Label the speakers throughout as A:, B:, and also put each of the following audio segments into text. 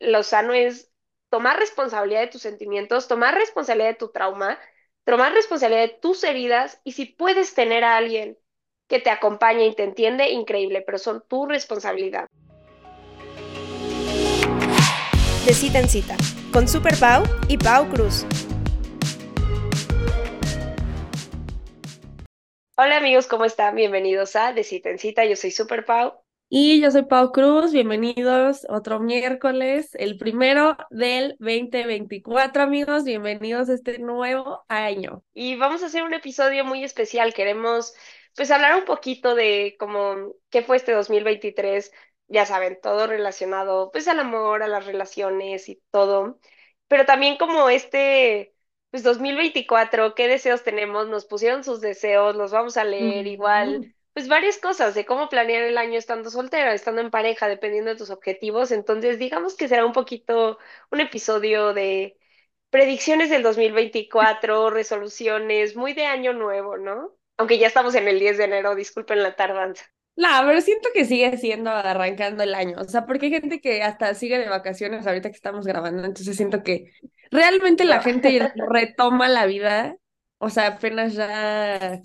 A: lo sano es tomar responsabilidad de tus sentimientos, tomar responsabilidad de tu trauma, tomar responsabilidad de tus heridas y si puedes tener a alguien que te acompañe y te entiende, increíble, pero son tu responsabilidad.
B: De cita en cita, con Super Pau y Pau Cruz.
A: Hola amigos, ¿cómo están? Bienvenidos a De cita en cita, yo soy Super Pau.
C: Y yo soy Pau Cruz, bienvenidos otro miércoles, el primero del 2024, amigos, bienvenidos a este nuevo año.
A: Y vamos a hacer un episodio muy especial, queremos pues hablar un poquito de cómo, qué fue este 2023, ya saben, todo relacionado pues al amor, a las relaciones y todo, pero también como este pues 2024, qué deseos tenemos, nos pusieron sus deseos, los vamos a leer igual pues varias cosas de cómo planear el año estando soltera, estando en pareja, dependiendo de tus objetivos. Entonces, digamos que será un poquito un episodio de predicciones del 2024, resoluciones, muy de año nuevo, ¿no? Aunque ya estamos en el 10 de enero, disculpen la tardanza.
C: No, pero siento que sigue siendo arrancando el año, o sea, porque hay gente que hasta sigue de vacaciones ahorita que estamos grabando, entonces siento que realmente la gente retoma la vida, o sea, apenas ya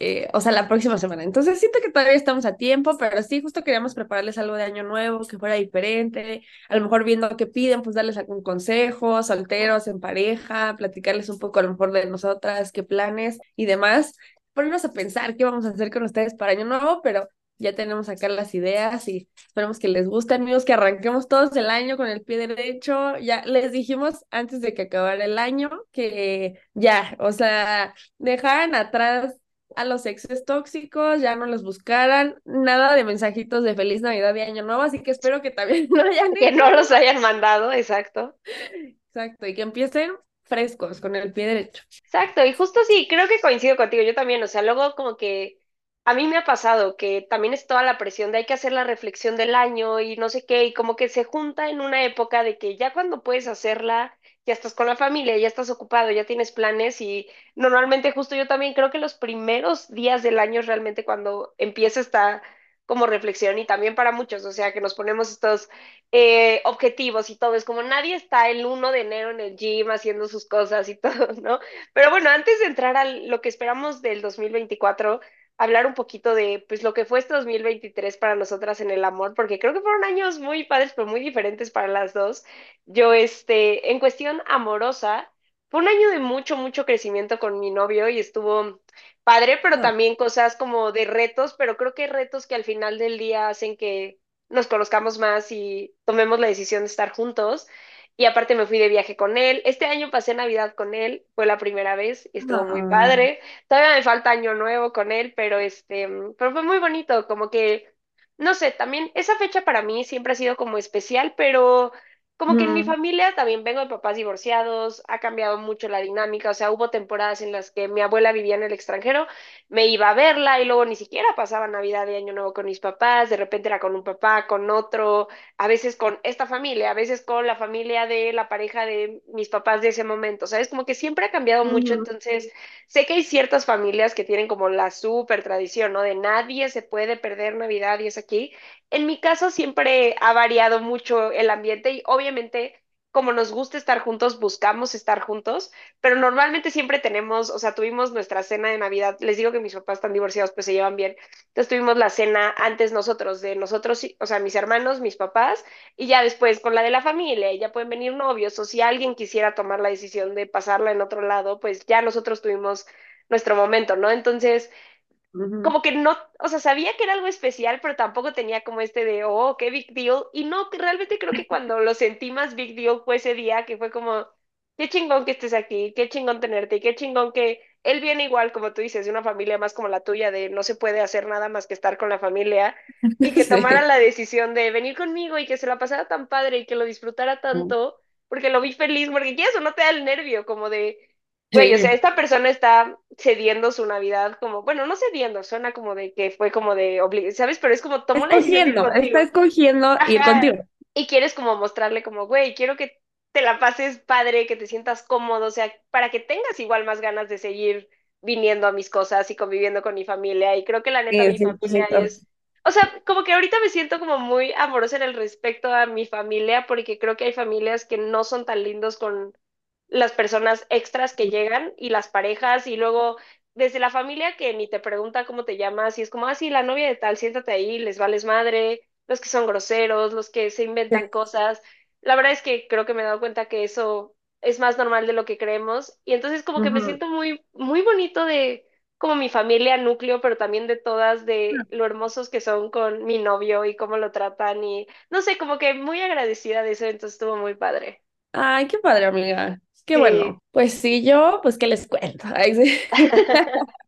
C: eh, o sea, la próxima semana. Entonces siento que todavía estamos a tiempo, pero sí, justo queríamos prepararles algo de año nuevo, que fuera diferente, a lo mejor viendo qué piden, pues darles algún consejo, solteros, en pareja, platicarles un poco a lo mejor de nosotras, qué planes y demás, ponernos a pensar qué vamos a hacer con ustedes para año nuevo, pero ya tenemos acá las ideas y esperemos que les guste, amigos, que arranquemos todos el año con el pie derecho. Ya les dijimos antes de que acabara el año que ya, o sea, dejaran atrás a los exes tóxicos, ya no los buscaran, nada de mensajitos de feliz Navidad y Año Nuevo, así que espero que también no hayan...
A: Que no los hayan mandado, exacto.
C: Exacto, y que empiecen frescos, con el pie derecho.
A: Exacto, y justo sí, creo que coincido contigo, yo también, o sea, luego como que a mí me ha pasado que también es toda la presión de hay que hacer la reflexión del año y no sé qué, y como que se junta en una época de que ya cuando puedes hacerla ya estás con la familia, ya estás ocupado, ya tienes planes y normalmente justo yo también creo que los primeros días del año realmente cuando empieza esta como reflexión y también para muchos, o sea, que nos ponemos estos eh, objetivos y todo, es como nadie está el 1 de enero en el gym haciendo sus cosas y todo, ¿no? Pero bueno, antes de entrar a lo que esperamos del 2024, hablar un poquito de pues lo que fue este 2023 para nosotras en el amor, porque creo que fueron años muy padres, pero muy diferentes para las dos. Yo, este, en cuestión amorosa, fue un año de mucho, mucho crecimiento con mi novio y estuvo padre, pero ah. también cosas como de retos, pero creo que retos que al final del día hacen que nos conozcamos más y tomemos la decisión de estar juntos y aparte me fui de viaje con él. Este año pasé Navidad con él, fue la primera vez y estuvo muy padre. Todavía me falta año nuevo con él, pero este, pero fue muy bonito, como que, no sé, también esa fecha para mí siempre ha sido como especial, pero como que en mi familia también vengo de papás divorciados, ha cambiado mucho la dinámica, o sea, hubo temporadas en las que mi abuela vivía en el extranjero, me iba a verla y luego ni siquiera pasaba Navidad y Año Nuevo con mis papás, de repente era con un papá, con otro, a veces con esta familia, a veces con la familia de la pareja de mis papás de ese momento, ¿sabes? Como que siempre ha cambiado mucho, entonces sé que hay ciertas familias que tienen como la súper tradición, ¿no? De nadie se puede perder Navidad y es aquí, en mi caso siempre ha variado mucho el ambiente y obviamente como nos gusta estar juntos, buscamos estar juntos, pero normalmente siempre tenemos, o sea, tuvimos nuestra cena de Navidad, les digo que mis papás están divorciados, pues se llevan bien, entonces tuvimos la cena antes nosotros, de nosotros, o sea, mis hermanos, mis papás, y ya después con la de la familia, ya pueden venir novios, o si alguien quisiera tomar la decisión de pasarla en otro lado, pues ya nosotros tuvimos nuestro momento, ¿no? Entonces, como que no, o sea, sabía que era algo especial, pero tampoco tenía como este de, oh, qué big deal. Y no, realmente creo que cuando lo sentí más big deal fue ese día que fue como, qué chingón que estés aquí, qué chingón tenerte, y qué chingón que él viene igual, como tú dices, de una familia más como la tuya, de no se puede hacer nada más que estar con la familia, y que tomara la decisión de venir conmigo y que se la pasara tan padre y que lo disfrutara tanto, porque lo vi feliz, porque qué eso no te da el nervio, como de Güey, o sea, esta persona está cediendo su Navidad como, bueno, no cediendo, suena como de que fue como de, ¿sabes? Pero es como, tomó
C: la decisión Está escogiendo ir contigo.
A: Y quieres como mostrarle como, güey, quiero que te la pases padre, que te sientas cómodo, o sea, para que tengas igual más ganas de seguir viniendo a mis cosas y conviviendo con mi familia. Y creo que la neta, mi familia es o sea, como que ahorita me siento como muy amorosa en el respecto a mi familia, porque creo que hay familias que no son tan lindos con las personas extras que llegan y las parejas y luego desde la familia que ni te pregunta cómo te llamas y es como, ah, sí, la novia de tal, siéntate ahí, les vales madre, los que son groseros, los que se inventan cosas. La verdad es que creo que me he dado cuenta que eso es más normal de lo que creemos y entonces como que me siento muy, muy bonito de como mi familia núcleo, pero también de todas, de lo hermosos que son con mi novio y cómo lo tratan y no sé, como que muy agradecida de eso, entonces estuvo muy padre.
C: Ay, qué padre, amiga. Qué
A: Sí.
C: bueno. Pues sí, yo, pues, ¿qué les cuento? Ay, sí.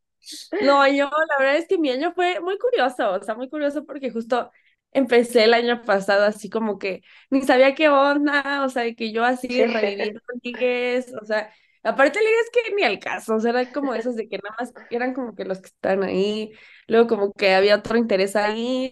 C: No, yo la verdad es que mi año fue muy curioso, o sea, muy curioso porque justo empecé el año pasado así como que ni sabía qué onda, o sea, de que yo así
A: Sí.
C: reviviendo ligues, o sea, aparte ligues que ni al caso, o sea, era como esos de que nada más eran como que los que están ahí, luego como que había otro interés ahí,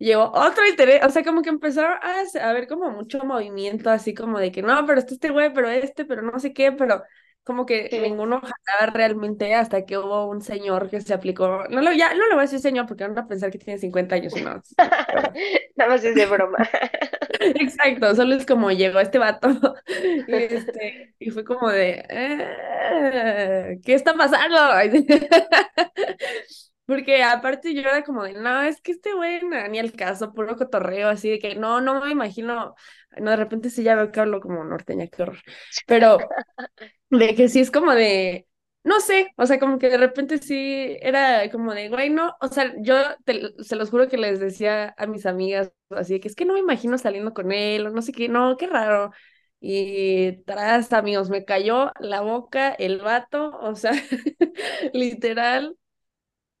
C: llegó otro interés, o sea, como que empezaron a, ver como mucho movimiento, así como de que no, pero este este güey, pero este, pero no sé qué, pero como que
A: Sí.
C: ninguno jalaba realmente hasta que hubo un señor que se aplicó, no lo, ya no le voy a decir señor porque van a pensar que tiene 50 años y no,
A: Nada más es de broma.
C: exacto, solo es como llegó este vato y este, y fue como de, "Eh, ¿qué está pasando? Porque aparte yo era como de, no, es que este güey ni el caso, puro cotorreo, así de que no, no me imagino, no, de repente sí ya veo que hablo como norteña, qué horror, pero de que sí es como de, no sé, o sea, como que de repente sí era como de, güey, no, o sea, yo te- se los juro que les decía a mis amigas, así de que es que no me imagino saliendo con él, o no sé qué, no, qué raro. Y tras, amigos, me cayó la boca el vato, o sea, literal.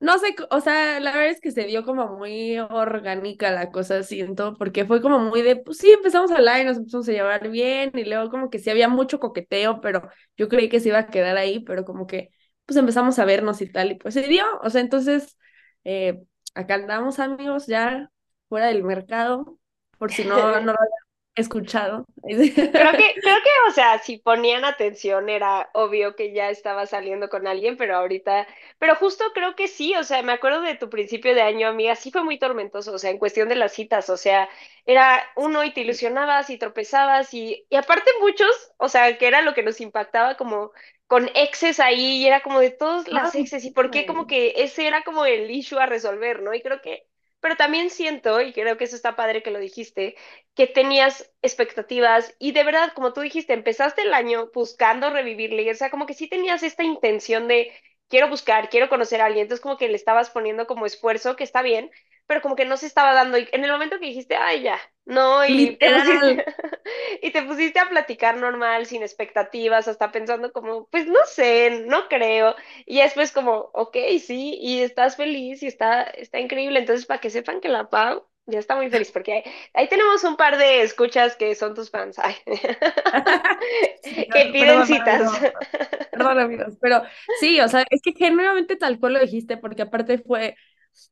C: No sé, o sea, la verdad es que se dio como muy orgánica la cosa, siento, porque fue como muy de, pues sí, empezamos a hablar y nos empezamos a llevar bien, y luego como que sí había mucho coqueteo, pero yo creí que se iba a quedar ahí, pero como que pues empezamos a vernos y tal, y pues se dio, o sea, entonces eh, acá andamos amigos ya fuera del mercado, por si no, no lo habían escuchado.
A: Creo que, creo que, o sea, si ponían atención era obvio que ya estaba saliendo con alguien, pero ahorita, pero justo creo que sí, o sea, me acuerdo de tu principio de año, amiga, sí fue muy tormentoso, o sea, en cuestión de las citas, o sea, era uno y te ilusionabas y tropezabas y, y aparte muchos, o sea, que era lo que nos impactaba como con exes ahí y era como de todas las exes y por qué como que ese era como el issue a resolver, ¿no? Y creo que, pero también siento, y creo que eso está padre que lo dijiste, que tenías expectativas y de verdad, como tú dijiste, empezaste el año buscando revivirle, o sea, como que sí tenías esta intención de quiero buscar, quiero conocer a alguien, entonces como que le estabas poniendo como esfuerzo, que está bien, pero como que no se estaba dando y en el momento que dijiste, ay, ya, no, y te pusiste y te pusiste a platicar normal, sin expectativas, hasta pensando como, pues no sé, no creo, y después como, ok, sí, y estás feliz y está, está increíble, entonces para que sepan que la Pau ya está muy feliz, porque ahí, ahí tenemos un par de escuchas que son tus fans, ay,
C: Sí,
A: que piden citas.
C: Perdón, amigos, pero sí, o sea, es que genuinamente tal cual lo dijiste, porque aparte fue,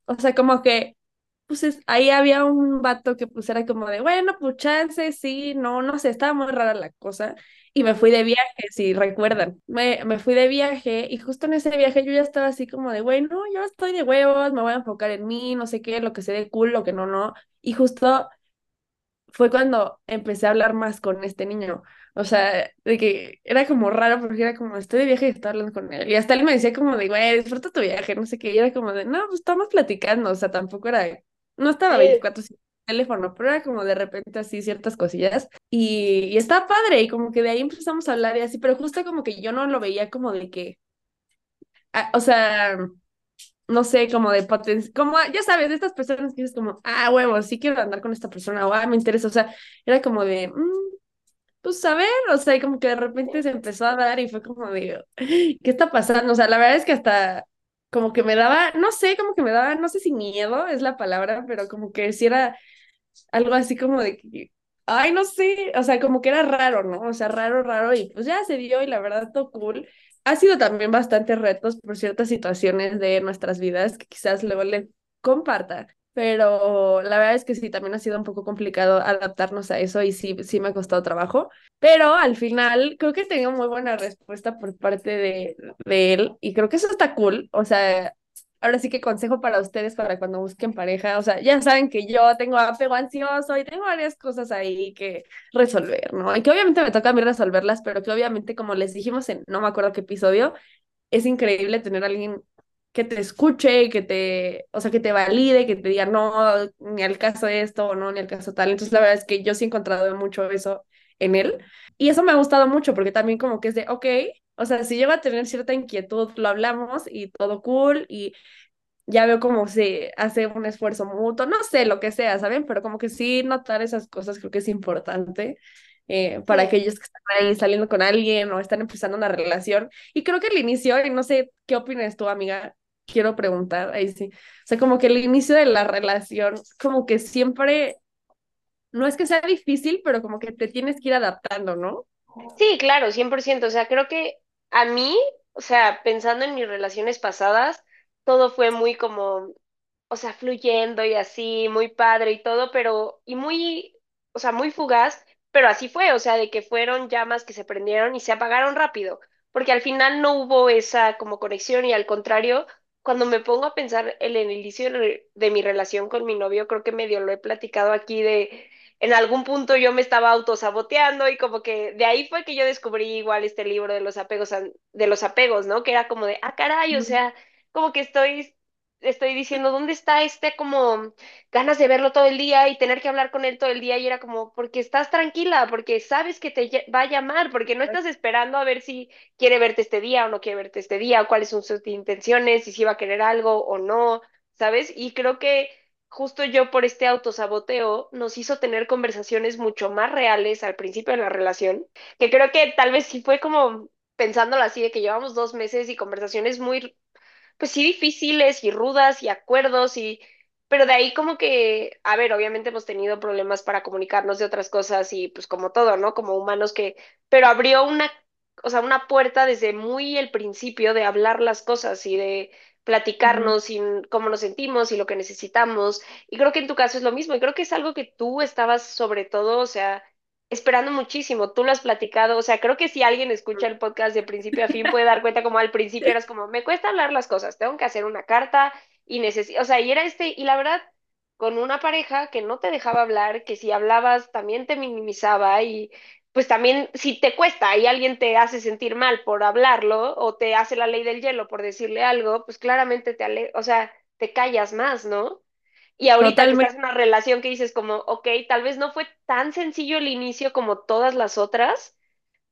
C: o sea, como que, pues es- ahí había un vato que pues era como de, bueno, pues chance, sí, no, no sé, estaba muy rara la cosa, y me fui de viaje, si recuerdan, me, me fui de viaje, y justo en ese viaje yo ya estaba así como de, bueno, yo estoy de huevos, me voy a enfocar en mí, no sé qué, lo que se dé cool, lo que no, no, y justo fue cuando empecé a hablar más con este niño. O sea, de que era como raro porque era como, estoy de viaje y estoy hablando con él. Y hasta él me decía como de, güey, disfruta tu viaje, no sé qué. Y era como de, no, pues estamos platicando. O sea, tampoco era, no estaba
A: Sí,
C: 24 en teléfono, pero era como de repente así ciertas cosillas. Y, y estaba padre. Y como que de ahí empezamos a hablar y así, pero justo como que yo no lo veía como de que, ah, o sea no sé, como de potencia, como, ya sabes, de estas personas que dices como, ah, huevo, sí quiero andar con esta persona, o ah, me interesa, o sea, era como de, mm, pues a ver, o sea, y como que de repente se empezó a dar y fue como de, ¿qué está pasando? O sea, la verdad es que hasta como que me daba, no sé, como que me daba, no sé si miedo es la palabra, pero como que si era algo así como de ay, no sé, o sea, como que era raro, ¿no? O sea, raro, raro, y pues ya se dio y la verdad todo cool. Ha sido también bastantes retos por ciertas situaciones de nuestras vidas que quizás luego le comparta, pero la verdad es que sí, también ha sido un poco complicado adaptarnos a eso y sí, sí me ha costado trabajo, pero al final creo que he tenido muy buena respuesta por parte de, de él y creo que eso está cool, o sea, ahora sí que consejo para ustedes para cuando busquen pareja, o sea, ya saben que yo tengo apego ansioso y tengo varias cosas ahí que resolver, ¿no? Y que obviamente me toca a mí resolverlas, pero que obviamente, como les dijimos en no me acuerdo qué episodio, es increíble tener a alguien que te escuche, que te, o sea, que te valide, que te diga, no, ni al caso esto, o no, ni al caso tal. Entonces, la verdad es que yo sí he encontrado mucho eso en él. Y eso me ha gustado mucho, porque también como que es de, ok, o sea, si llego a tener cierta inquietud, lo hablamos y todo cool, y ya veo como se hace un esfuerzo mutuo, no sé, lo que sea, ¿saben? Pero como que sí notar esas cosas creo que es importante. Eh, para aquellos que están ahí saliendo con alguien o están empezando una relación. Y creo que el inicio, y no sé qué opinas tú, amiga, quiero preguntar, ahí sí. O sea, como que el inicio de la relación, como que siempre, no es que sea difícil, pero como que te tienes que ir adaptando, ¿no?
A: Sí, claro, 100%. O sea, creo que a mí, o sea, pensando en mis relaciones pasadas, todo fue muy como, o sea, fluyendo y así, muy padre y todo, pero, y muy, o sea, muy fugaz, pero así fue, o sea, de que fueron llamas que se prendieron y se apagaron rápido, porque al final no hubo esa como conexión y al contrario, cuando me pongo a pensar en el inicio de, mi relación con mi novio, creo que medio lo he platicado aquí de, en algún punto yo me estaba autosaboteando y como que de ahí fue que yo descubrí igual este libro de los apegos, de los apegos, ¿no? Que era como de, ah, caray, o sea, como que estoy, estoy diciendo, ¿dónde está este como ganas de verlo todo el día y tener que hablar con él todo el día? Y era como, porque estás tranquila, porque sabes que te va a llamar, porque no estás esperando a ver si quiere verte este día o no quiere verte este día, o cuáles son sus intenciones, y si va a querer algo o no, ¿sabes? Y creo que justo yo por este autosaboteo nos hizo tener conversaciones mucho más reales al principio de la relación, que creo que tal vez sí fue como pensándolo así, de que llevamos dos meses y conversaciones muy pues sí difíciles y rudas y acuerdos y pero de ahí como que, a ver, obviamente hemos tenido problemas para comunicarnos de otras cosas y pues como todo, ¿no? Como humanos que, pero abrió una, o sea, una puerta desde muy el principio de hablar las cosas y de platicarnos y cómo nos sentimos y lo que necesitamos. Y creo que en tu caso es lo mismo y creo que es algo que tú estabas sobre todo, o sea, esperando muchísimo. Tú lo has platicado, o sea, creo que si alguien escucha el podcast de principio a fin puede dar cuenta como al principio eras como, me cuesta hablar las cosas, tengo que hacer una carta y necesito, o sea, y era este, y la verdad, con una pareja que no te dejaba hablar, que si hablabas también te minimizaba y pues también si te cuesta y alguien te hace sentir mal por hablarlo o te hace la ley del hielo por decirle algo, pues claramente te ale, o sea, te callas más, ¿no? Y ahorita que estás en una relación que dices como, ok, tal vez no fue tan sencillo el inicio como todas las otras,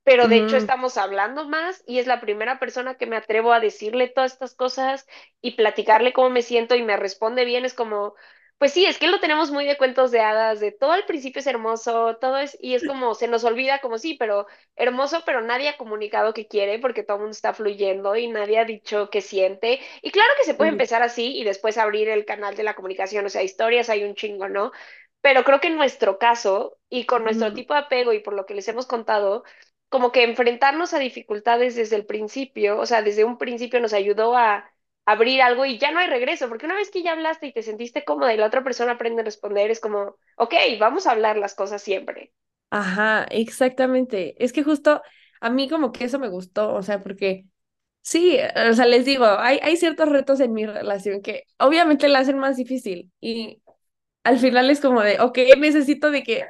A: pero de hecho estamos hablando más y es la primera persona que me atrevo a decirle todas estas cosas y platicarle cómo me siento y me responde bien. Es como, pues sí, es que lo tenemos muy de cuentos de hadas, de todo al principio es hermoso, todo es, y es como, se nos olvida como sí, pero hermoso, pero nadie ha comunicado que quiere porque todo el mundo está fluyendo y nadie ha dicho que siente. Y claro que se puede empezar así y después abrir el canal de la comunicación, o sea, historias hay un chingo, ¿no? Pero creo que en nuestro caso y con nuestro tipo de apego y por lo que les hemos contado, como que enfrentarnos a dificultades desde el principio, o sea, desde un principio nos ayudó a abrir algo y ya no hay regreso, porque una vez que ya hablaste y te sentiste cómoda y la otra persona aprende a responder, es como, ok, vamos a hablar las cosas siempre.
C: Ajá, exactamente. Es que justo a mí como que eso me gustó, o sea, porque sí, o sea, les digo, hay, hay ciertos retos en mi relación que obviamente la hacen más difícil y al final es como de, ok, necesito de que,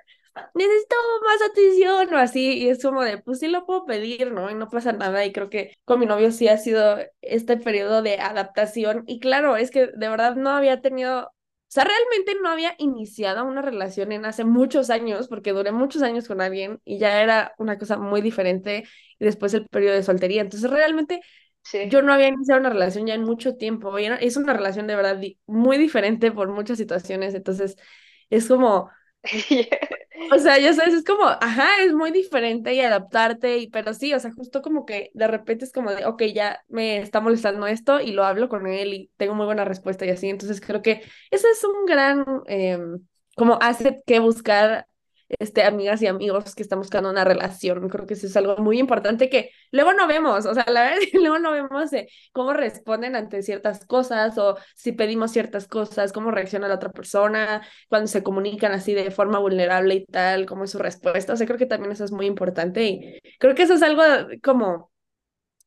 C: necesito más atención o así, y es como de, pues sí lo puedo pedir, ¿no? Y no pasa nada, y creo que con mi novio sí ha sido este periodo de adaptación, y claro, es que de verdad no había tenido, o sea, realmente no había iniciado una relación en hace muchos años, porque duré muchos años con alguien y ya era una cosa muy diferente, y después el periodo de soltería, entonces realmente
A: Sí.
C: yo no había iniciado una relación ya en mucho tiempo, y era- es una relación de verdad di- muy diferente por muchas situaciones, entonces es como, o sea, ya sabes, es como, ajá, es muy diferente y adaptarte, y, pero sí, o sea, justo como que de repente es como de, ok, ya me está molestando esto y lo hablo con él y tengo muy buena respuesta y así, entonces creo que ese es un gran, em, como asset que buscar este, amigas y amigos que están buscando una relación. Creo que eso es algo muy importante que luego no vemos, o sea, la verdad luego no vemos eh, cómo responden ante ciertas cosas o si pedimos ciertas cosas, cómo reacciona la otra persona, cuando se comunican así de forma vulnerable y tal, cómo es su respuesta. O sea, creo que también eso es muy importante y creo que eso es algo como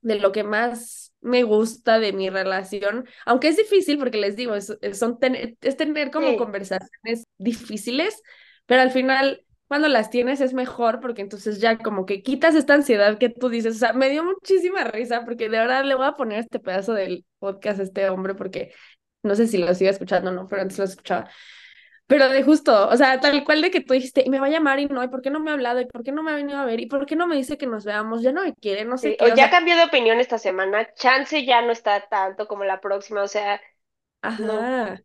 C: de lo que más me gusta de mi relación, aunque es difícil porque les digo, es, son es tener como conversaciones difíciles, pero al final cuando las tienes es mejor porque entonces ya como que quitas esta ansiedad que tú dices, o sea, me dio muchísima risa porque de verdad le voy a poner este pedazo del podcast a este hombre porque no sé si lo sigue escuchando o no, pero antes lo escuchaba. Pero de justo, o sea, tal cual de que tú dijiste, y me va a llamar y no, ¿y por qué no me ha hablado? ¿Y por qué no me ha venido a ver? ¿Y por qué no me dice que nos veamos? Ya no me quiere, no sé
A: qué. O, ya cambió de opinión esta semana, chance ya no está tanto como la próxima, o sea, Ajá.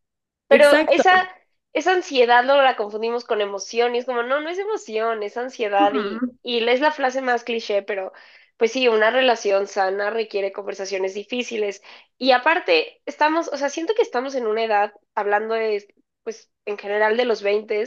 A: Pero esa, esa ansiedad luego la confundimos con emoción y es como, no, no es emoción, es ansiedad y, y es la frase más cliché, pero pues sí, una relación sana requiere conversaciones difíciles. Y aparte, estamos, o sea, siento que estamos en una edad, hablando de pues en general de los 20,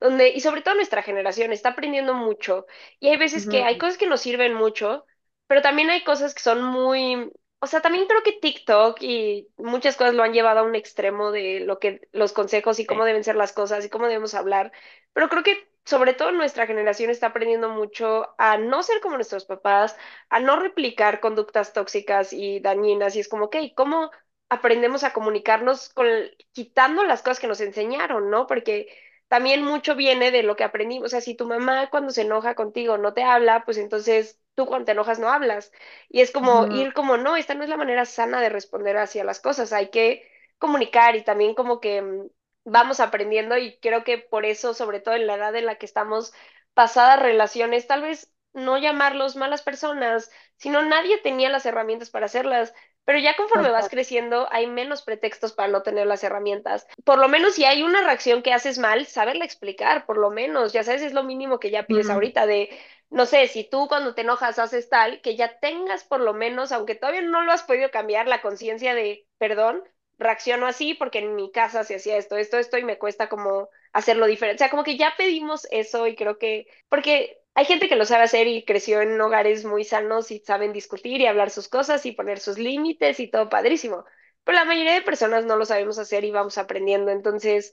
A: donde, y sobre todo nuestra generación, está aprendiendo mucho. Y hay veces que hay cosas que nos sirven mucho, pero también hay cosas que son muy, o sea, también creo que TikTok y muchas cosas lo han llevado a un extremo de lo que los consejos y cómo deben ser las cosas y cómo debemos hablar. Pero creo que sobre todo nuestra generación está aprendiendo mucho a no ser como nuestros papás, a no replicar conductas tóxicas y dañinas. Y es como, ok, ¿cómo aprendemos a comunicarnos con, quitando las cosas que nos enseñaron, ¿no? Porque también mucho viene de lo que aprendimos. O sea, si tu mamá cuando se enoja contigo no te habla, pues entonces tú cuando te enojas no hablas. Y es como ir como, no, esta no es la manera sana de responder hacia las cosas. Hay que comunicar y también como que mm, vamos aprendiendo y creo que por eso, sobre todo en la edad en la que estamos, pasadas relaciones, tal vez no llamarlos malas personas, sino nadie tenía las herramientas para hacerlas. Pero ya conforme vas creciendo, hay menos pretextos para no tener las herramientas. Por lo menos si hay una reacción que haces mal, saberla explicar, por lo menos. Ya sabes, es lo mínimo que ya pides ahorita de, no sé, si tú cuando te enojas haces tal, que ya tengas por lo menos, aunque todavía no lo has podido cambiar, la conciencia de, perdón, reacciono así porque en mi casa se hacía esto, esto, esto y me cuesta como hacerlo diferente. O sea, como que ya pedimos eso y creo que, porque hay gente que lo sabe hacer y creció en hogares muy sanos y saben discutir y hablar sus cosas y poner sus límites y todo padrísimo. Pero la mayoría de personas no lo sabemos hacer y vamos aprendiendo. Entonces,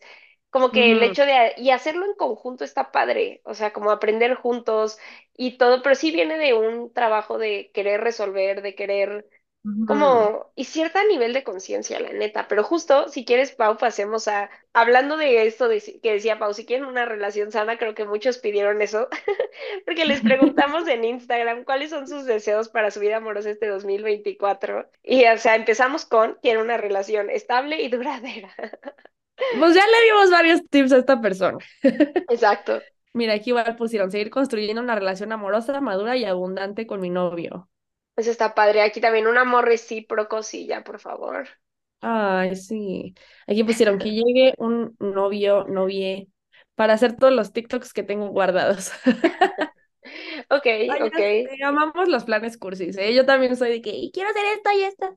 A: como que el hecho de, y hacerlo en conjunto está padre, o sea, como aprender juntos y todo, pero sí viene de un trabajo de querer resolver, de querer como, y cierta nivel de conciencia, la neta. Pero justo, si quieres, Pau, pasemos a, hablando de esto de, que decía Pau, si quieren una relación sana, creo que muchos pidieron eso, porque les preguntamos en Instagram cuáles son sus deseos para su vida amorosa este 2024. Y, o sea, empezamos con, quiero una relación estable y duradera.
C: Pues ya le dimos varios tips a esta persona.
A: Exacto.
C: Mira, aquí igual pusieron, seguir construyendo una relación amorosa, madura y abundante con mi novio.
A: Pues está padre. Aquí también un amor recíproco, sí, ya, por favor.
C: Ay, sí. Aquí pusieron que llegue un novio, novie, para hacer todos los TikToks que tengo guardados.
A: ok, ok.
C: amamos los planes cursis, ¿eh? Yo también soy de que quiero hacer esto y esto.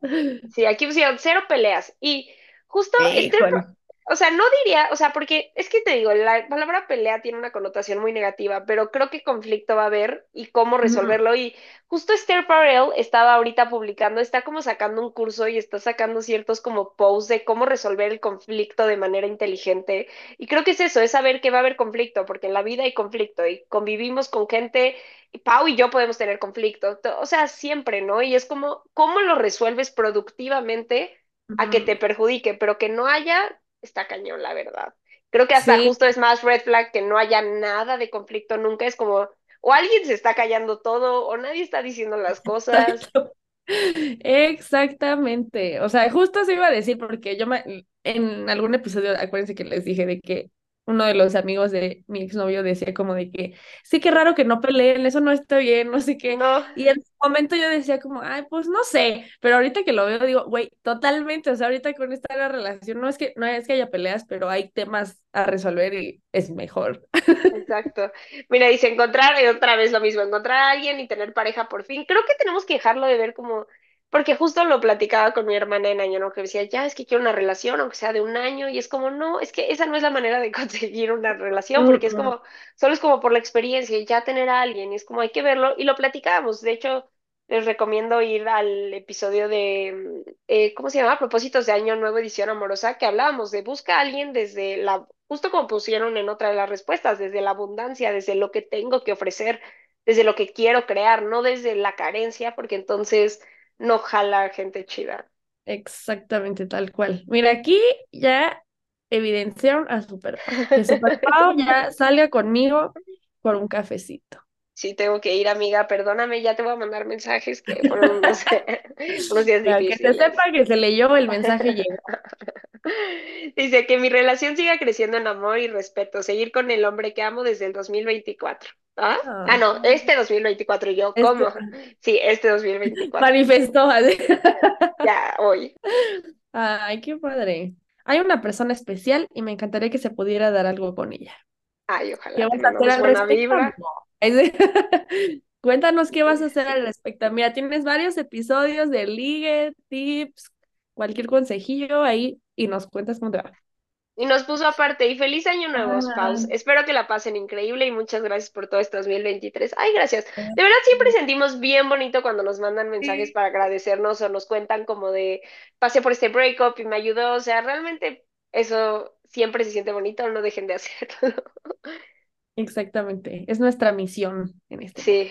A: Sí, aquí pusieron cero peleas. Y justo este, o sea, no diría, o sea, porque es que te digo, la palabra pelea tiene una connotación muy negativa, pero creo que conflicto va a haber y cómo resolverlo. Y justo Esther Parell estaba ahorita publicando, está como sacando un curso y está sacando ciertos como posts de cómo resolver el conflicto de manera inteligente. Y creo que es eso, es saber que va a haber conflicto, porque en la vida hay conflicto y convivimos con gente, y Pau y yo podemos tener conflicto, o sea, siempre, ¿no? Y es como, ¿cómo lo resuelves productivamente? a que te perjudique, pero que no haya está cañón, la verdad. Creo que hasta justo es más red flag que no haya nada de conflicto nunca. Es como, o alguien se está callando todo, o nadie está diciendo las cosas.
C: Exactamente. O sea, justo se iba a decir, porque yo me, en algún episodio, acuérdense que les dije de que uno de los amigos de mi exnovio decía como de que, sí, qué raro que no peleen, eso no está bien, no sé qué. No. Y en ese momento yo decía como, ay, pues no sé, pero ahorita que lo veo digo, güey, totalmente, o sea, ahorita con esta la relación, no es que, no es que haya peleas, pero hay temas a resolver y es mejor.
A: Exacto. Mira, dice encontrar, otra vez lo mismo, encontrar a alguien y tener pareja por fin. Creo que tenemos que dejarlo de ver como porque justo lo platicaba con mi hermana en año, ¿no? Que decía, ya es que quiero una relación, aunque sea de un año, y es como, no, es que esa no es la manera de conseguir una relación, porque es como, solo es como por la experiencia y ya tener a alguien, y es como hay que verlo, y lo platicábamos. De hecho, les recomiendo ir al episodio de, eh, ¿cómo se llama? Propósitos de Año Nuevo Edición Amorosa, que hablábamos de busca a alguien desde la, justo como pusieron en otra de las respuestas, desde la abundancia, desde lo que tengo que ofrecer, desde lo que quiero crear, no desde la carencia, porque entonces no jala gente chida.
C: Exactamente tal cual. Mira, aquí ya evidenciaron a Super Que Super ya salga conmigo por un cafecito.
A: Sí, tengo que ir, amiga, perdóname, ya te voy a mandar mensajes que fueron unos, días difíciles.
C: Que se sepa que se leyó, el mensaje llegó.
A: Dice que mi relación siga creciendo en amor y respeto, seguir con el hombre que amo desde el 2024. ¿Ah? ah, no, este 2024 yo, este ¿cómo? Sí, este 2024.
C: Manifestó.
A: ya, hoy.
C: Ay, qué padre. Hay una persona especial y me encantaría que se pudiera dar algo con ella.
A: Ay, ojalá. ¿Qué vas a hacer al respecto?
C: Cuéntanos qué vas a hacer al respecto. Mira, tienes varios episodios de ligue, tips, cualquier consejillo ahí y nos cuentas cómo te va.
A: Y nos puso aparte, y feliz año nuevo, ah. Espero que la pasen increíble y muchas gracias por todo este 2023. Ay, gracias. De verdad siempre sentimos bien bonito cuando nos mandan mensajes para agradecernos o nos cuentan como de pasé por este breakup y me ayudó. O sea, realmente eso siempre se siente bonito, no dejen de hacerlo.
C: Exactamente, es nuestra misión en este
A: Sí.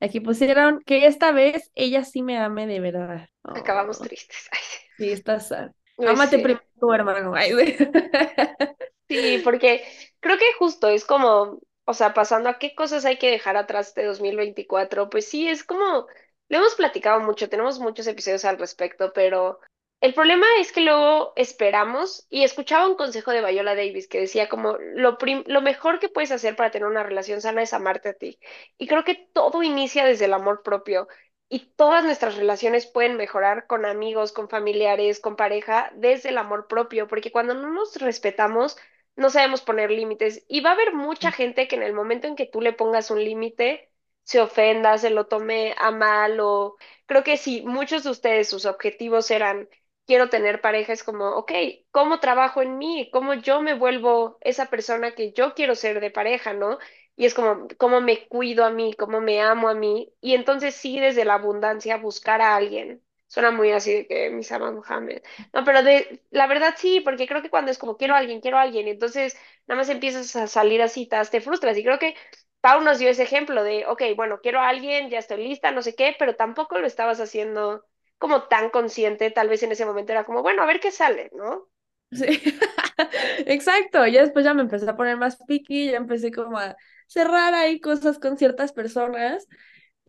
C: Aquí pusieron que esta vez ella sí me ame de verdad.
A: Acabamos tristes.
C: Sí, estás Amate primero tu hermano.
A: Sí, porque creo que justo es como, o sea, pasando a qué cosas hay que dejar atrás de 2024, pues sí, es como, lo hemos platicado mucho, tenemos muchos episodios al respecto, pero el problema es que luego esperamos, y escuchaba un consejo de Viola Davis que decía como lo, lo mejor que puedes hacer para tener una relación sana es amarte a ti. Y creo que todo inicia desde el amor propio y todas nuestras relaciones pueden mejorar con amigos, con familiares, con pareja, desde el amor propio, porque cuando no nos respetamos, no sabemos poner límites y va a haber mucha gente que en el momento en que tú le pongas un límite, se ofenda, se lo tome a mal o creo que si muchos de ustedes sus objetivos eran quiero tener pareja, es como, ok, ¿cómo trabajo en mí? ¿Cómo yo me vuelvo esa persona que yo quiero ser de pareja, ¿no? Y es como, ¿cómo me cuido a mí? ¿Cómo me amo a mí? Y entonces sí, desde la abundancia, buscar a alguien. Suena muy así de que mis amas Mohamed. No, pero de la verdad sí, porque creo que cuando es como quiero a alguien, quiero a alguien, entonces nada más empiezas a salir a citas, te frustras. Y creo que Pau nos dio ese ejemplo de, ok, bueno, quiero a alguien, ya estoy lista, no sé qué, pero tampoco lo estabas haciendo como tan consciente, tal vez en ese momento era como, bueno, a ver qué sale, ¿no?
C: Sí, exacto, ya después ya me empecé a poner más picky, ya empecé como a cerrar ahí cosas con ciertas personas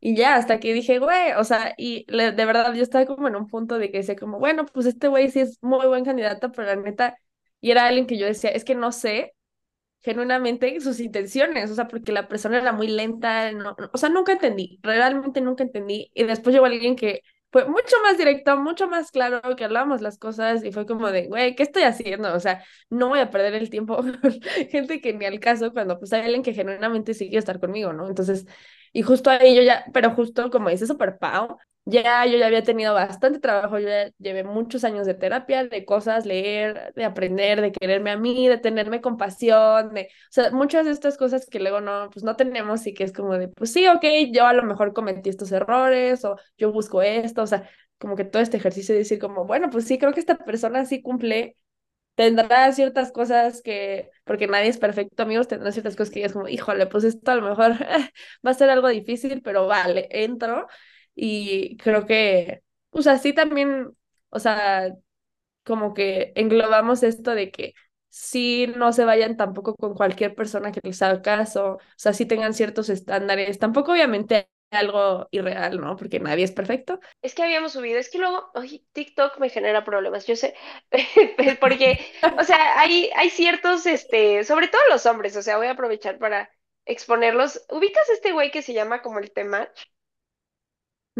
C: y ya, hasta que dije, güey, o sea, y de verdad yo estaba como en un punto de que decía como, bueno, pues este güey sí es muy buen candidato, pero la neta, y era alguien que yo decía, es que no sé genuinamente sus intenciones, o sea, porque la persona era muy lenta, no, o sea, nunca entendí, realmente nunca entendí, y después llegó alguien que fue mucho más directo, mucho más claro que hablábamos las cosas y fue como de, güey, ¿qué estoy haciendo? O sea, no voy a perder el tiempo gente que ni al caso cuando pues hay alguien que genuinamente sigue estar conmigo, ¿no? Entonces, y justo ahí yo ya, pero justo como dice Super Pau, ya yo ya había tenido bastante trabajo, yo ya llevé muchos años de terapia, de cosas, leer, de aprender, de quererme a mí, de tenerme compasión, de, o sea, muchas de estas cosas que luego no, pues no tenemos y que es como de, pues sí, ok, yo a lo mejor cometí estos errores o yo busco esto, o sea, como que todo este ejercicio de decir como, bueno, pues sí, creo que esta persona sí cumple, tendrá ciertas cosas que, porque nadie es perfecto, amigos, tendrá ciertas cosas que es como, híjole, pues esto a lo mejor va a ser algo difícil, pero vale, entro y creo que, pues así también, o sea, como que englobamos esto de que sí no se vayan tampoco con cualquier persona que les haga caso, o sea, sí tengan ciertos estándares, tampoco obviamente algo irreal, ¿no? Porque nadie es perfecto.
A: Es que habíamos subido, es que luego, oye, TikTok me genera problemas, yo sé, porque, o sea, hay, hay ciertos, este, sobre todo los hombres, o sea, voy a aprovechar para exponerlos. ¿Ubicas este güey que se llama como el Temach?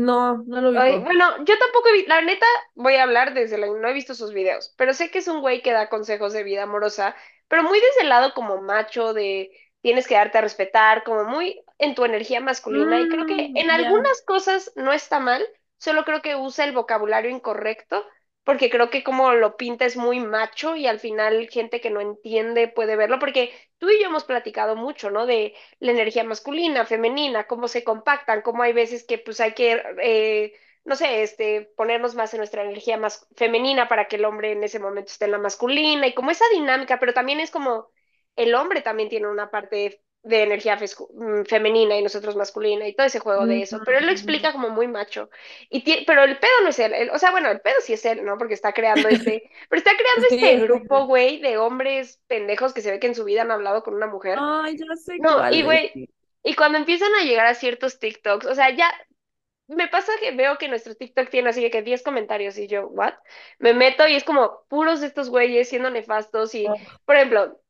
C: No, no lo vi.
A: Bueno, yo tampoco he visto, la neta, voy a hablar desde la, no he visto sus videos, pero sé que es un güey que da consejos de vida amorosa, pero muy desde el lado como macho de tienes que darte a respetar, como muy en tu energía masculina, y creo que
C: Mm,
A: en algunas cosas no está mal, solo creo que usa el vocabulario incorrecto, porque creo que como lo pinta es muy macho y al final gente que no entiende puede verlo, porque tú y yo hemos platicado mucho, ¿no? De la energía masculina, femenina, cómo se compactan, cómo hay veces que pues hay que, eh, no sé, este, ponernos más en nuestra energía más femenina para que el hombre en ese momento esté en la masculina y como esa dinámica, pero también es como el hombre también tiene una parte de energía mm, femenina y nosotros masculina y todo ese juego de eso, pero él lo explica como muy macho. Y pero el pedo no es él, él- o sea, bueno, el pedo sí es él, ¿no? Porque está creando este, pero está creando
C: Sí,
A: este grupo, güey, de hombres pendejos que se ve que en su vida han hablado con una mujer.
C: Ay, ya sé
A: No, y
C: cuál es.
A: güey, y cuando empiezan a llegar a ciertos TikToks, o sea, ya me pasa que veo que nuestro TikTok tiene así de que 10 comentarios y yo, ¿what? Me meto y es como puros de estos güeyes siendo nefastos y,
C: Oh,
A: por ejemplo,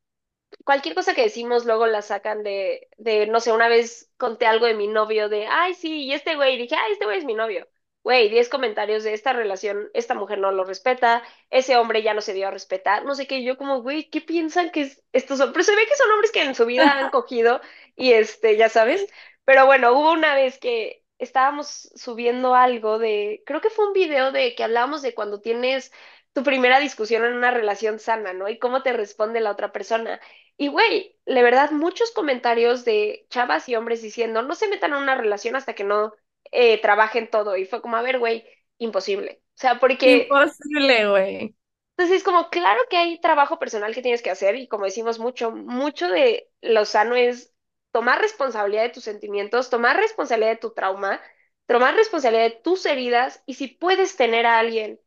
A: cualquier cosa que decimos luego la sacan de, de, no sé, una vez conté algo de mi novio de, ay, sí, y este güey, dije, ay, este güey es mi novio. Güey, 10 comentarios de esta relación, esta mujer no lo respeta, ese hombre ya no se dio a respetar, no sé qué, yo como, güey, ¿qué piensan que es, estos son? Pero se ve que son hombres que en su vida han cogido y este, ya sabes. Pero bueno, hubo una vez que estábamos subiendo algo de, creo que fue un video de que hablábamos de cuando tienes tu primera discusión en una relación sana, ¿no? Y cómo te responde la otra persona. Y güey, la verdad, muchos comentarios de chavas y hombres diciendo, no se metan en una relación hasta que no eh, trabajen todo. Y fue como, a ver, güey, imposible. O sea, porque
C: imposible, güey.
A: entonces es como, claro que hay trabajo personal que tienes que hacer y como decimos mucho, mucho de lo sano es tomar responsabilidad de tus sentimientos, tomar responsabilidad de tu trauma, tomar responsabilidad de tus heridas y si puedes tener a alguien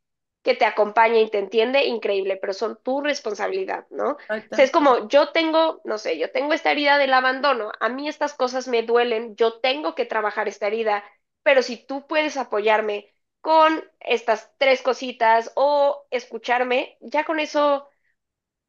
A: que te acompañe y te entiende, increíble, pero son tu responsabilidad, ¿no? O sea, es como yo tengo, no sé, yo tengo esta herida del abandono, a mí estas cosas me duelen, yo tengo que trabajar esta herida, pero si tú puedes apoyarme con estas tres cositas o escucharme, ya con eso,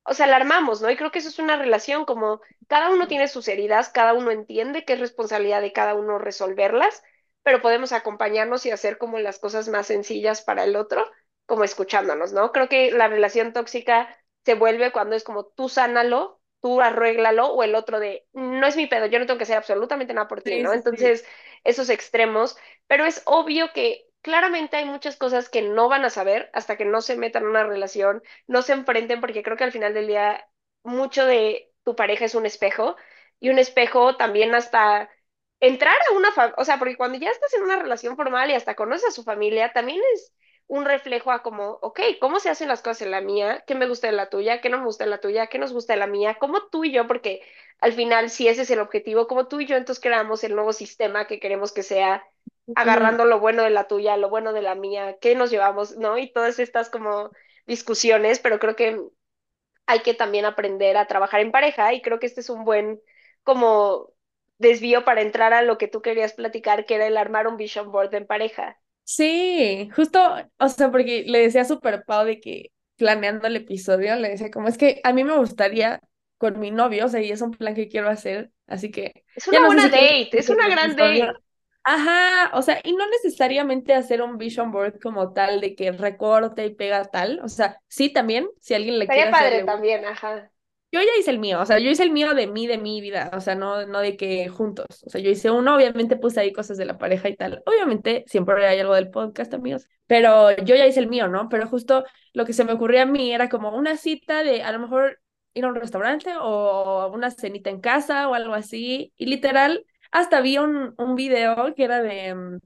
A: o sea, la armamos, ¿no? Y creo que eso es una relación, como cada uno tiene sus heridas, cada uno entiende que es responsabilidad de cada uno resolverlas, pero podemos acompañarnos y hacer como las cosas más sencillas para el otro, como escuchándonos, ¿no? Creo que la relación tóxica se vuelve cuando es como tú sánalo, tú arréglalo, o el otro de no es mi pedo, yo no tengo que hacer absolutamente nada por ti,
C: Sí,
A: ¿no?
C: sí, sí.
A: Entonces, esos extremos pero es obvio que claramente hay muchas cosas que no van a saber hasta que no se metan en una relación, no se enfrenten, porque creo que al final del día mucho de tu pareja es un espejo y un espejo también hasta entrar a una familia, o sea, porque cuando ya estás en una relación formal y hasta conoces a su familia, también es un reflejo a como, ok, ¿cómo se hacen las cosas en la mía? ¿Qué me gusta de la tuya? ¿Qué no me gusta de la tuya? ¿Qué nos gusta de la mía? ¿Cómo tú y yo? Porque al final, si ese es el objetivo, como tú y yo, entonces creamos el nuevo sistema que queremos que sea agarrando lo bueno de la tuya, lo bueno de la mía, qué nos llevamos, ¿no? Y todas estas como discusiones, pero creo que hay que también aprender a trabajar en pareja y creo que este es un buen como desvío para entrar a lo que tú querías platicar, que era el armar un vision board en pareja.
C: Sí, justo, o sea, porque le decía a Super Pau de que planeando el episodio, le decía como es que a mí me gustaría con mi novio, o sea, y es un plan que quiero hacer, así que
A: Es una
C: no
A: buena
C: si
A: date, es una gran
C: episodio.
A: date.
C: Ajá, o sea, y no necesariamente hacer un vision board como tal de que recorte y pega tal, o sea, sí también, si alguien le quiere hacer,
A: padre también, ajá.
C: Yo ya hice el mío, o sea, yo hice el mío de mí, de mi vida, o sea, no, no de que juntos. O sea, yo hice uno, obviamente puse ahí cosas de la pareja y tal. Obviamente siempre hay algo del podcast, amigos, pero yo ya hice el mío, ¿no? Pero justo lo que se me ocurría a mí era como una cita de a lo mejor ir a un restaurante o una cenita en casa o algo así. Y literal, hasta vi un, un video que era de...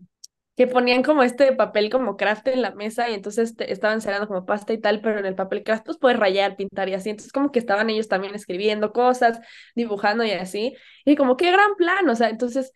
C: que ponían como este papel como craft en la mesa y entonces estaban cerrando como pasta y tal, pero en el papel craft pues puedes rayar, pintar y así. Entonces como que estaban ellos también escribiendo cosas, dibujando y así. Y como qué gran plan, o sea, entonces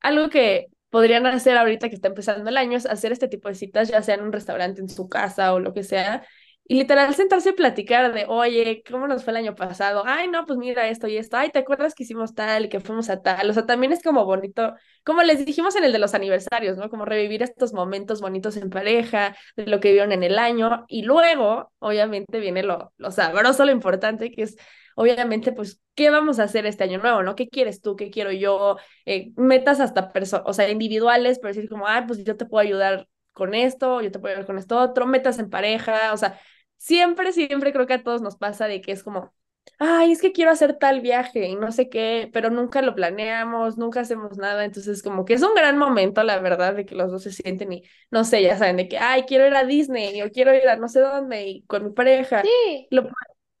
C: algo que podrían hacer ahorita que está empezando el año es hacer este tipo de citas, ya sea en un restaurante, en su casa o lo que sea. Y literal sentarse a platicar de, oye, ¿cómo nos fue el año pasado? Ay, no, pues mira esto y esto. Ay, ¿te acuerdas que hicimos tal y que fuimos a tal? O sea, también es como bonito, como les dijimos en el de los aniversarios, ¿no? Como revivir estos momentos bonitos en pareja, de lo que vieron en el año. Y luego, obviamente, viene lo, lo sabroso, lo importante, que es, obviamente, pues, ¿qué vamos a hacer este año nuevo, ¿no? ¿Qué quieres tú? ¿Qué quiero yo? eh, metas hasta o sea, individuales, pero decir como, ah, pues yo te puedo ayudar con esto, yo te puedo ayudar con esto otro, metas en pareja, o sea, siempre, siempre creo que a todos nos pasa de que es como, ay, es que quiero hacer tal viaje y no sé qué, pero nunca lo planeamos, nunca hacemos nada, entonces como que es un gran momento, la verdad, de que los dos se sienten y, no sé, ya saben, de que, ay, quiero ir a Disney o quiero ir a no sé dónde y con mi pareja.
A: Sí,
C: Lo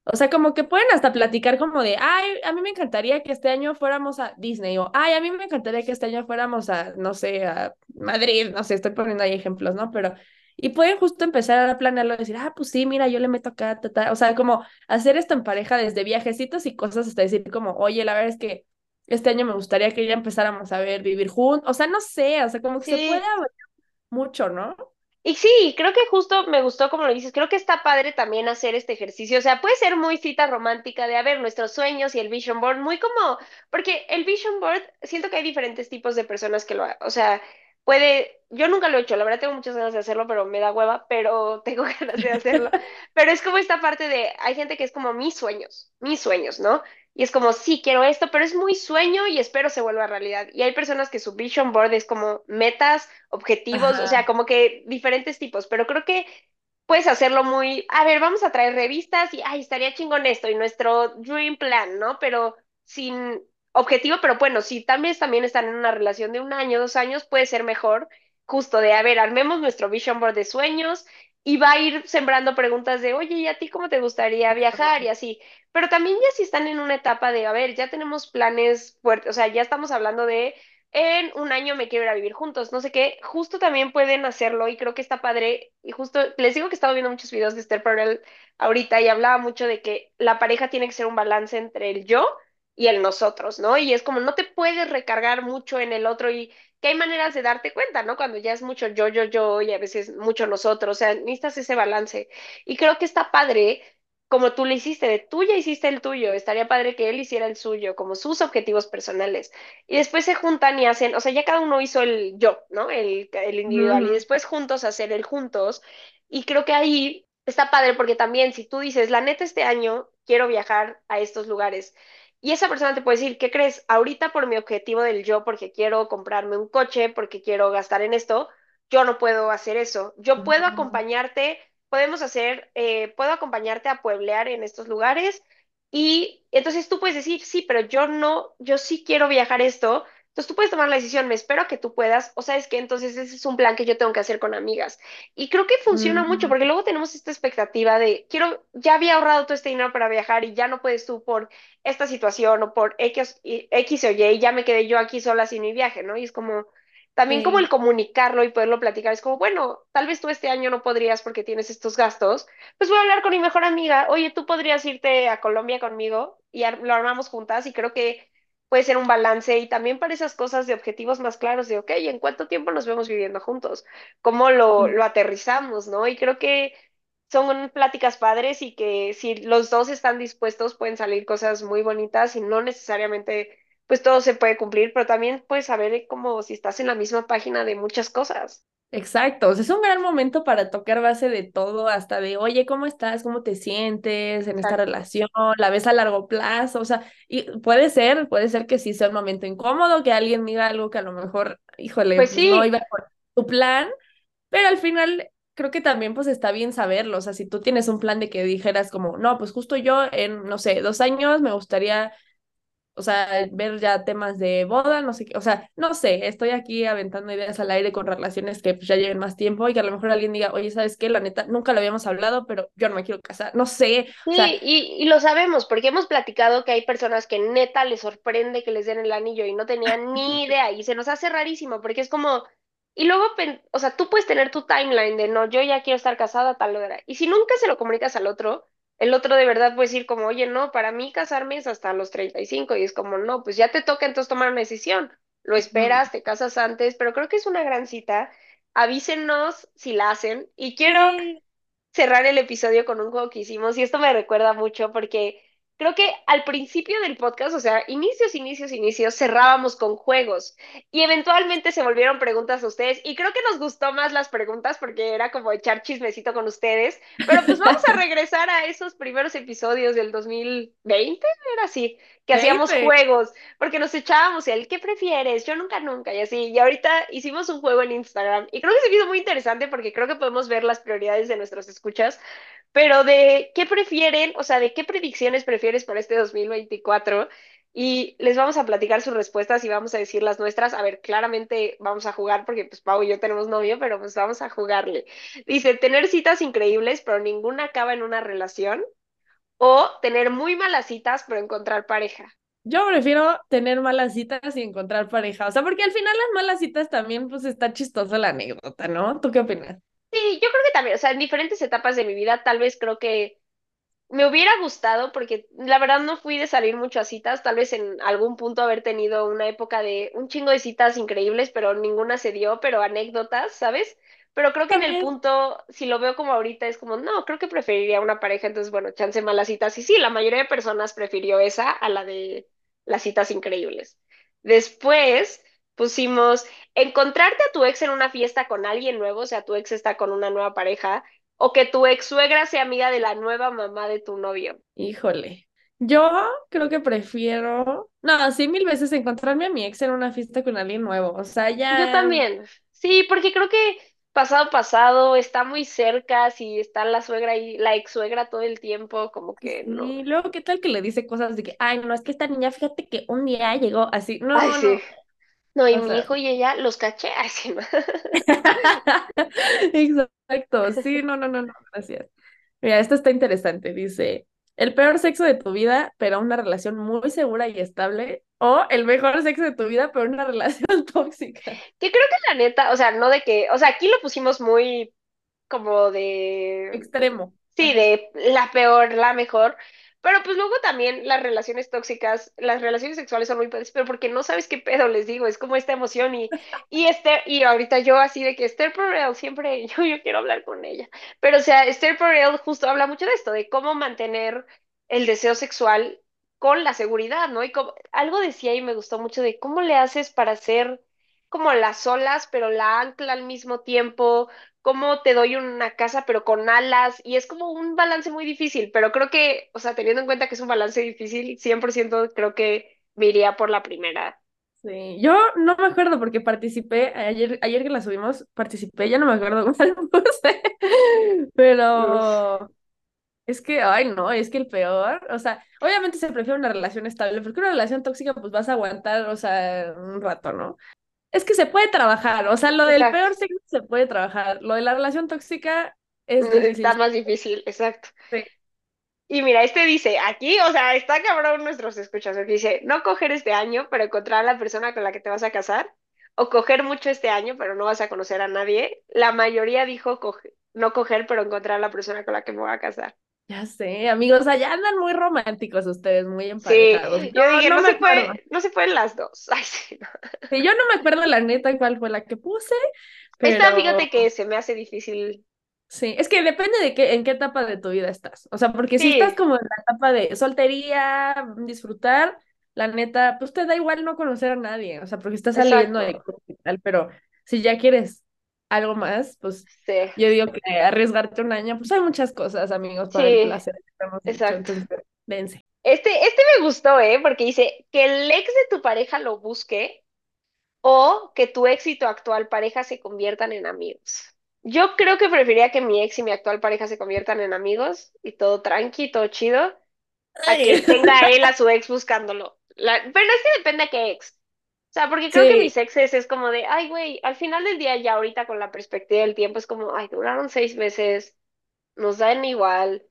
C: o sea, como que pueden hasta platicar como de, ay, a mí me encantaría que este año fuéramos a Disney o, ay, a mí me encantaría que este año fuéramos a, no sé, a Madrid, no sé, estoy poniendo ahí ejemplos, ¿no? Pero, y pueden justo empezar a planearlo decir, ah, pues sí, mira, yo le meto acá, ta, ta. o sea, como hacer esto en pareja desde viajecitos y cosas hasta decir como, oye, la verdad es que este año me gustaría que ya empezáramos a ver vivir juntos, o sea, no sé, o sea, como que se puede mucho, ¿no?
A: Y sí, creo que justo me gustó como lo dices, creo que está padre también hacer este ejercicio, o sea, puede ser muy cita romántica de, a ver, nuestros sueños y el vision board, muy como, porque el vision board, siento que hay diferentes tipos de personas que lo, o sea, puede, yo nunca lo he hecho, la verdad tengo muchas ganas de hacerlo, pero me da hueva, pero tengo ganas de hacerlo, pero es como esta parte de, hay gente que es como mis sueños, mis sueños, ¿no? Y es como, sí, quiero esto, pero es muy sueño y espero se vuelva realidad. Y hay personas que su vision board es como metas, objetivos, o sea, como que diferentes tipos, pero creo que puedes hacerlo muy, a ver, vamos a traer revistas y, ay, estaría chingón esto y nuestro dream plan, ¿no? Pero sin objetivo, pero bueno, si también, también están en una relación de un año, dos años, puede ser mejor justo de, a ver, armemos nuestro vision board de sueños y va a ir sembrando preguntas de, oye, ¿y a ti cómo te gustaría viajar? Y así. Pero también ya si están en una etapa de, a ver, ya tenemos planes fuertes, o sea, ya estamos hablando de, en un año me quiero ir a vivir juntos, no sé qué, justo también pueden hacerlo y creo que está padre. Y justo les digo que he estado viendo muchos videos de Esther Perel ahorita y hablaba mucho de que la pareja tiene que ser un balance entre el yo y el nosotros, ¿no? Y es como no te puedes recargar mucho en el otro y que hay maneras de darte cuenta, ¿no? Cuando ya es mucho yo, yo, yo y a veces mucho nosotros, o sea, necesitas ese balance. Y creo que está padre, como tú le hiciste, de tú ya hiciste el tuyo, estaría padre que él hiciera el suyo, como sus objetivos personales. Y después se juntan y hacen, o sea, ya cada uno hizo el yo, ¿no? El, el individual, y después juntos hacer el juntos. Y creo que ahí está padre porque también si tú dices, la neta, este año quiero viajar a estos lugares y esa persona te puede decir, ¿qué crees? Ahorita por mi objetivo del yo, porque quiero comprarme un coche, porque quiero gastar en esto, yo no puedo hacer eso. Yo puedo acompañarte, podemos hacer, eh, puedo acompañarte a pueblear en estos lugares y entonces tú puedes decir, sí, pero yo no, yo sí quiero viajar esto, entonces tú puedes tomar la decisión, me espero que tú puedas, o sabes que entonces ese es un plan que yo tengo que hacer con amigas. Y creo que funciona mucho porque luego tenemos esta expectativa de, quiero, ya había ahorrado todo este dinero para viajar y ya no puedes tú por esta situación o por X, X o Y y ya me quedé yo aquí sola sin mi viaje, ¿no? Y es como, también como el comunicarlo y poderlo platicar, es como, bueno, tal vez tú este año no podrías porque tienes estos gastos, pues voy a hablar con mi mejor amiga, oye, tú podrías irte a Colombia conmigo y lo armamos juntas y creo que puede ser un balance y también para esas cosas de objetivos más claros de, ok, ¿en cuánto tiempo nos vemos viviendo juntos? ¿Cómo lo, lo aterrizamos, no? Y creo que son pláticas padres y que si los dos están dispuestos pueden salir cosas muy bonitas y no necesariamente pues todo se puede cumplir, pero también puedes saber como si estás en la misma página de muchas cosas.
C: Exacto, o sea, es un gran momento para tocar base de todo, hasta de, oye, ¿cómo estás? ¿Cómo te sientes en esta relación? ¿La ves a largo plazo? O sea, y puede ser, puede ser que sí sea un momento incómodo, que alguien diga algo que a lo mejor, híjole,
A: pues sí.
C: no iba por tu plan, pero al final creo que también pues está bien saberlo, o sea, si tú tienes un plan de que dijeras como, no, pues justo yo en, no sé, dos años me gustaría o sea, ver ya temas de boda, no sé qué, o sea, no sé, estoy aquí aventando ideas al aire con relaciones que pues, ya lleven más tiempo y que a lo mejor alguien diga, oye, ¿sabes qué? La neta, nunca lo habíamos hablado, pero yo no me quiero casar, no sé.
A: Sí, y, y, lo sabemos, porque hemos platicado que hay personas que neta les sorprende que les den el anillo y no tenían ni idea y se nos hace rarísimo, porque es como, y luego, o sea, tú puedes tener tu timeline de, no, yo ya quiero estar casada, tal hora, y si nunca se lo comunicas al otro, el otro de verdad puede decir como, oye, no, para mí casarme es hasta los 35 y es como, no, pues ya te toca entonces tomar una decisión. Lo esperas, te casas antes, pero creo que es una gran cita. Avísenos si la hacen. Y quiero cerrar el episodio con un juego que hicimos y esto me recuerda mucho porque creo que al principio del podcast, o sea, inicios, inicios, inicios, cerrábamos con juegos y eventualmente se volvieron preguntas a ustedes y creo que nos gustó más las preguntas porque era como echar chismecito con ustedes, pero pues vamos a regresar a esos primeros episodios del 2020, era así, que hacíamos juegos, porque nos echábamos el ¿qué prefieres? Yo nunca, nunca, y así, y ahorita hicimos un juego en Instagram y creo que se hizo muy interesante porque creo que podemos ver las prioridades de nuestros escuchas pero de qué prefieren, o sea, de qué predicciones prefieres para este 2024 y les vamos a platicar sus respuestas y vamos a decir las nuestras. A ver, claramente vamos a jugar porque pues Pau y yo tenemos novio, pero pues vamos a jugarle. Dice, tener citas increíbles, pero ninguna acaba en una relación o tener muy malas citas, pero encontrar pareja.
C: Yo prefiero tener malas citas y encontrar pareja, o sea, porque al final las malas citas también pues está chistosa la anécdota, ¿no? ¿Tú qué opinas?
A: Sí, yo creo que también, o sea, en diferentes etapas de mi vida, tal vez creo que me hubiera gustado, porque la verdad no fui de salir mucho a citas, tal vez en algún punto haber tenido una época de un chingo de citas increíbles, pero ninguna se dio, pero anécdotas, ¿sabes? Pero creo que en el
C: También.
A: punto, si lo veo como ahorita, es como, no, creo que preferiría una pareja, entonces, bueno, chance malas citas. Y sí, la mayoría de personas prefirió esa a la de las citas increíbles. Después pusimos, encontrarte a tu ex en una fiesta con alguien nuevo, o sea, tu ex está con una nueva pareja, o que tu ex suegra sea amiga de la nueva mamá de tu novio.
C: Híjole. Yo creo que prefiero, no, sí, mil veces encontrarme a mi ex en una fiesta con alguien nuevo. O sea,
A: Yo
C: ya,
A: también. Sí, porque creo que pasado pasado está muy cerca, si está la suegra y la ex suegra todo el tiempo, como que no.
C: sí, luego, ¿qué tal que le dice cosas de que, ay, no, es que esta niña, fíjate que un día llegó así,
A: Ay,
C: no,
A: sí.
C: no,
A: No, y
C: o
A: mi
C: sea,
A: hijo y ella los caché así,
C: exacto, sí, no, no, no, no, gracias. Mira, esto está interesante, dice, el peor sexo de tu vida, pero una relación muy segura y estable, o el mejor sexo de tu vida, pero una relación tóxica.
A: Que creo que la neta, o sea, no de que, o sea, aquí lo pusimos muy como de
C: Extremo.
A: Sí, de la peor, la mejor. Pero pues luego también las relaciones tóxicas, las relaciones sexuales son muy padres, pero porque no sabes qué pedo, les digo, es como esta emoción y, y este, y ahorita yo así de que Esther Perel, siempre yo, yo quiero hablar con ella. Pero o sea, Esther Perel justo habla mucho de esto, de cómo mantener el deseo sexual con la seguridad, ¿no? Y como, algo decía y me gustó mucho de cómo le haces para hacer como las olas, pero la ancla al mismo tiempo cómo te doy una casa pero con alas y es como un balance muy difícil, pero creo que, o sea, teniendo en cuenta que es un balance difícil, 100% creo que me iría por la primera.
C: Sí, yo no me acuerdo porque participé, ayer, ayer que la subimos, participé, ya no me acuerdo cuál puse, pero es que, ay no, es que el peor, o sea, obviamente se prefiere una relación estable, porque una relación tóxica pues vas a aguantar, o sea, un rato, ¿no? Es que se puede trabajar, o sea, lo del
A: exacto.
C: peor sexo se puede trabajar, lo de la relación tóxica es
A: Está
C: difícil.
A: más difícil, exacto.
C: Sí.
A: Y mira, este dice, aquí, o sea, está cabrón nuestros escuchas, porque dice, no coger este año, pero encontrar a la persona con la que te vas a casar, o coger mucho este año, pero no vas a conocer a nadie. La mayoría dijo coge- no coger, pero encontrar a la persona con la que me voy a casar.
C: Ya sé, amigos, allá andan muy románticos ustedes, muy
A: Sí,
C: emparejados. Yo
A: yo dije,
C: no
A: no se no se pueden las dos. Ay, sí, no.
C: Sí, yo no me acuerdo la neta cuál fue la que puse,
A: Esta, fíjate que se me hace difícil.
C: sí, es que depende de qué, en qué etapa de tu vida estás. O sea, porque si estás
A: Sí,
C: como en la etapa de soltería, disfrutar, la neta, pues te da igual no conocer a nadie, o sea, porque estás saliendo de
A: exacto.
C: y tal, pero si ya quieres algo más, pues
A: Sí,
C: yo digo que arriesgarte un año, pues hay muchas cosas, amigos, para el placer, que dicho,
A: exacto.
C: entonces, dense.
A: Este, este me gustó, ¿eh? Porque dice que el ex de tu pareja lo busque o que tu ex y tu actual pareja se conviertan en amigos. Yo creo que preferiría que mi ex y mi actual pareja se conviertan en amigos y todo tranqui, todo chido, a que tenga él a su ex buscándolo. La- pero es que depende de qué ex. O sea, porque creo que mis exes es como de, ay, güey, al final del día ya ahorita con la perspectiva del tiempo es como, ay, duraron seis meses, nos dan igual,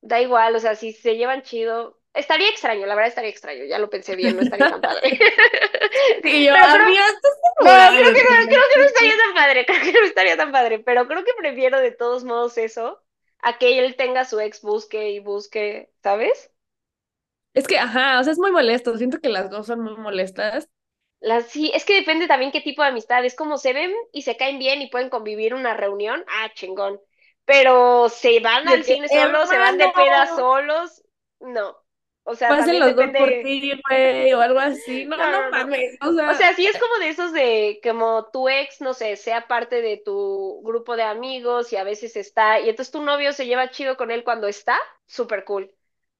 A: da igual, o sea, si se llevan chido, estaría extraño, la verdad estaría extraño, ya lo pensé bien, no estaría tan padre.
C: sí, yo,
A: Pero
C: amiga, estás
A: no, creo que no, creo que no estaría tan padre, creo que no estaría tan padre, pero creo que prefiero de todos modos eso a que él tenga su ex busque y busque, ¿sabes?
C: Es que, ajá, o sea, es muy molesto. Siento que las dos son muy molestas.
A: La, sí, es que depende también qué tipo de amistad. Es como se ven y se caen bien y pueden convivir una reunión, ah, chingón. Pero se van al cine solos, se van de peda solos, no. O sea,
C: pasen los dos por
A: depende.
C: ti, güey, o algo así. No,
A: No, no,
C: no mames. O
A: O
C: sea,
A: sea, sí es como de esos de como tu ex, no sé, sea parte de tu grupo de amigos y a veces está, y entonces tu novio se lleva chido con él cuando está, súper cool.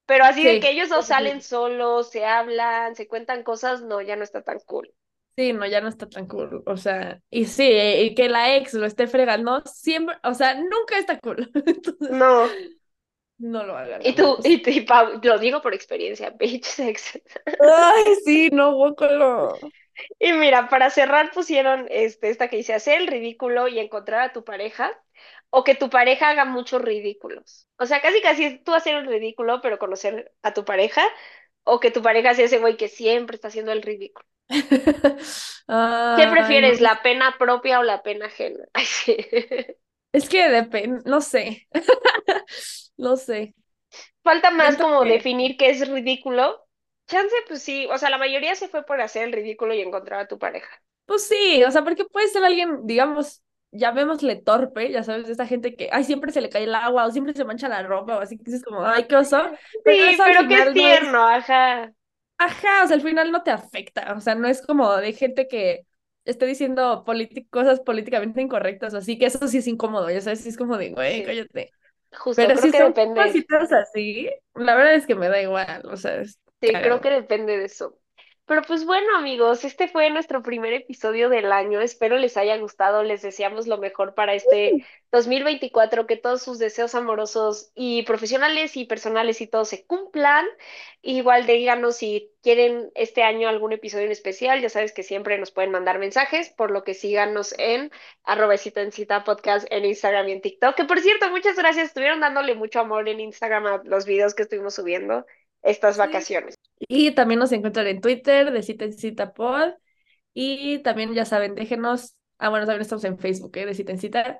A: Pero así de que ellos dos salen solos, se hablan, se cuentan cosas, no, ya no está tan cool.
C: Sí, no, ya no está tan cool. O sea, y sí, eh, y que la ex lo esté fregando, siempre, o sea, nunca está cool. Entonces,
A: No.
C: no lo hagan,
A: Y tú, y, y Pau, lo digo por experiencia, bitch sex.
C: Ay, sí, no, guácalo.
A: Y mira, para cerrar pusieron este, esta que dice, hacer el ridículo y encontrar a tu pareja, o que tu pareja haga muchos ridículos. O sea, casi casi es tú hacer el ridículo, pero conocer a tu pareja, o que tu pareja sea ese güey que siempre está haciendo el ridículo. ¿Qué
C: no.
A: prefieres, la pena propia o la pena ajena? Ay, sí.
C: Es que depende, no sé. No sé.
A: Falta más
C: Siento
A: como
C: que,
A: definir qué es ridículo. Chance, pues sí, o sea, la mayoría se fue por hacer el ridículo y encontrar a tu pareja.
C: pues sí, o sea, porque puede ser alguien, digamos, llamémosle torpe, ya sabes, esta gente que, ay, siempre se le cae el agua o siempre se mancha la ropa o así, que dices como, ay, qué oso, pero
A: Sí, pero es
C: no es,
A: tierno, ajá.
C: ajá, o sea, al final no te afecta, o sea, no es como de gente que esté diciendo cosas políticamente incorrectas así, que eso sí es incómodo, ya sabes, sí es como de, güey,
A: Sí,
C: cállate.
A: justo,
C: Pero
A: creo
C: si
A: que
C: son
A: depende.
C: cositas así, la verdad es que me da igual, o sea, es
A: Sí, creo que depende de eso. Pero pues bueno, amigos, este fue nuestro primer episodio del año. Espero les haya gustado. Les deseamos lo mejor para este 2024, que todos sus deseos amorosos y profesionales y personales y todo se cumplan. Igual díganos si quieren este año algún episodio en especial. Ya sabes que siempre nos pueden mandar mensajes, por lo que síganos en arroba cita en cita podcast en Instagram y en TikTok. Que por cierto, muchas gracias. Estuvieron dándole mucho amor en Instagram a los videos que estuvimos subiendo estas
C: Sí.
A: vacaciones.
C: Y también nos encuentran en Twitter de Cita en Cita Pod. Y también, ya saben, déjenos, ah, bueno, también estamos en Facebook, ¿eh? De Cita en Cita.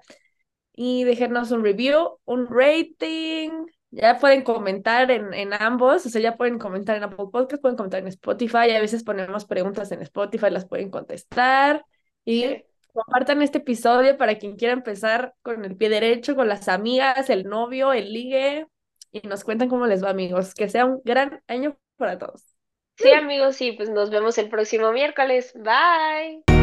C: Y déjenos un review, un rating. Ya pueden comentar en, en ambos, o sea, ya pueden comentar en Apple Podcast, pueden comentar en Spotify. A veces ponemos preguntas en Spotify, las pueden contestar. Y
A: Sí.
C: compartan este episodio para quien quiera empezar con el pie derecho, con las amigas, el novio, el ligue. Y nos cuentan cómo les va, amigos. Que sea un gran año para todos.
A: Sí, amigos, sí, pues nos vemos el próximo miércoles. Bye.